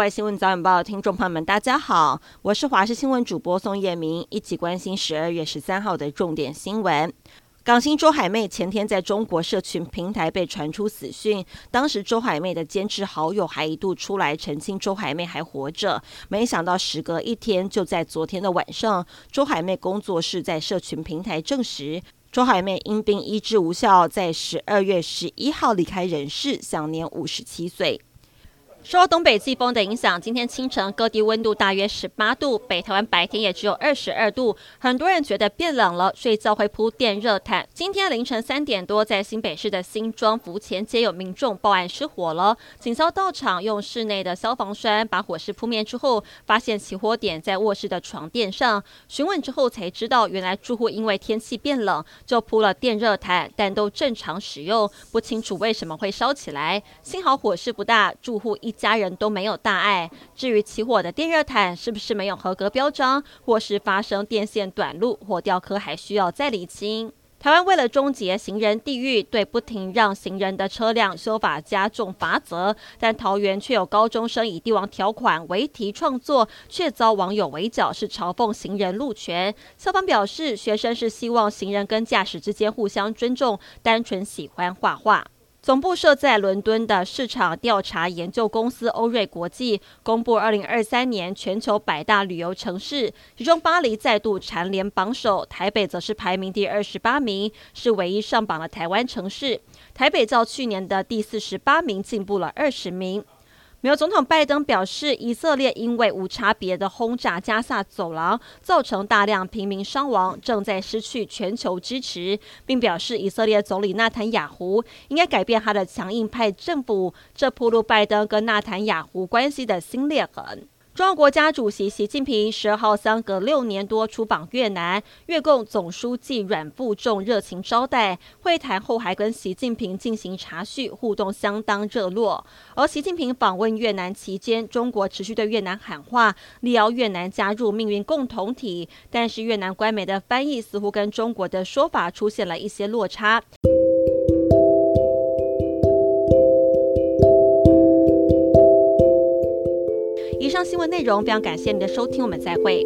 位新闻早晚报听众朋友们，大家好，我是华视新闻主播宋叶明，一起关心十二月十三号的重点新闻。港星周海媚前天在中国社群平台被传出死讯，当时周海媚的坚持好友还一度出来澄清周海媚还活着，没想到时隔一天，就在昨天的晚上，周海媚工作室在社群平台证实，周海媚因病医治无效，在十二月十一号离开人世，享年五十七岁。受东北季风的影响，今天清晨各地温度大约十八度，北台湾白天也只有二十二度。很多人觉得变冷了，睡觉会铺电热毯。今天凌晨三点多，在新北市的新庄福前街有民众报案失火了，警消到场用室内的消防栓把火势扑灭之后，发现起火点在卧室的床垫上。询问之后才知道，原来住户因为天气变冷就铺了电热毯，但都正常使用，不清楚为什么会烧起来。幸好火势不大，住户一。一家人都没有大碍。至于起火的电热毯是不是没有合格标章，或是发生电线短路或雕刻，还需要再厘清。台湾为了终结行人地狱，对不停让行人的车辆修法加重罚则，但桃园却有高中生以帝王条款为题创作，却遭网友围剿，是嘲讽行人路权。校方表示，学生是希望行人跟驾驶之间互相尊重，单纯喜欢画画。总部设在伦敦的市场调查研究公司欧瑞国际公布，二零二三年全球百大旅游城市，其中巴黎再度蝉联榜首，台北则是排名第二十八名，是唯一上榜的台湾城市。台北较去年的第四十八名进步了二十名。美国总统拜登表示，以色列因为无差别的轰炸加萨走廊，造成大量平民伤亡，正在失去全球支持，并表示以色列总理纳坦雅胡应该改变他的强硬派政府，这铺路拜登跟纳坦雅胡关系的新裂痕。中国国家主席习近平十二号相隔六年多出访越南，越共总书记阮富仲热情招待，会谈后还跟习近平进行茶叙，互动相当热络。而习近平访问越南期间，中国持续对越南喊话，力邀越南加入命运共同体，但是越南官媒的翻译似乎跟中国的说法出现了一些落差。新闻内容非常感谢您的收听，我们再会。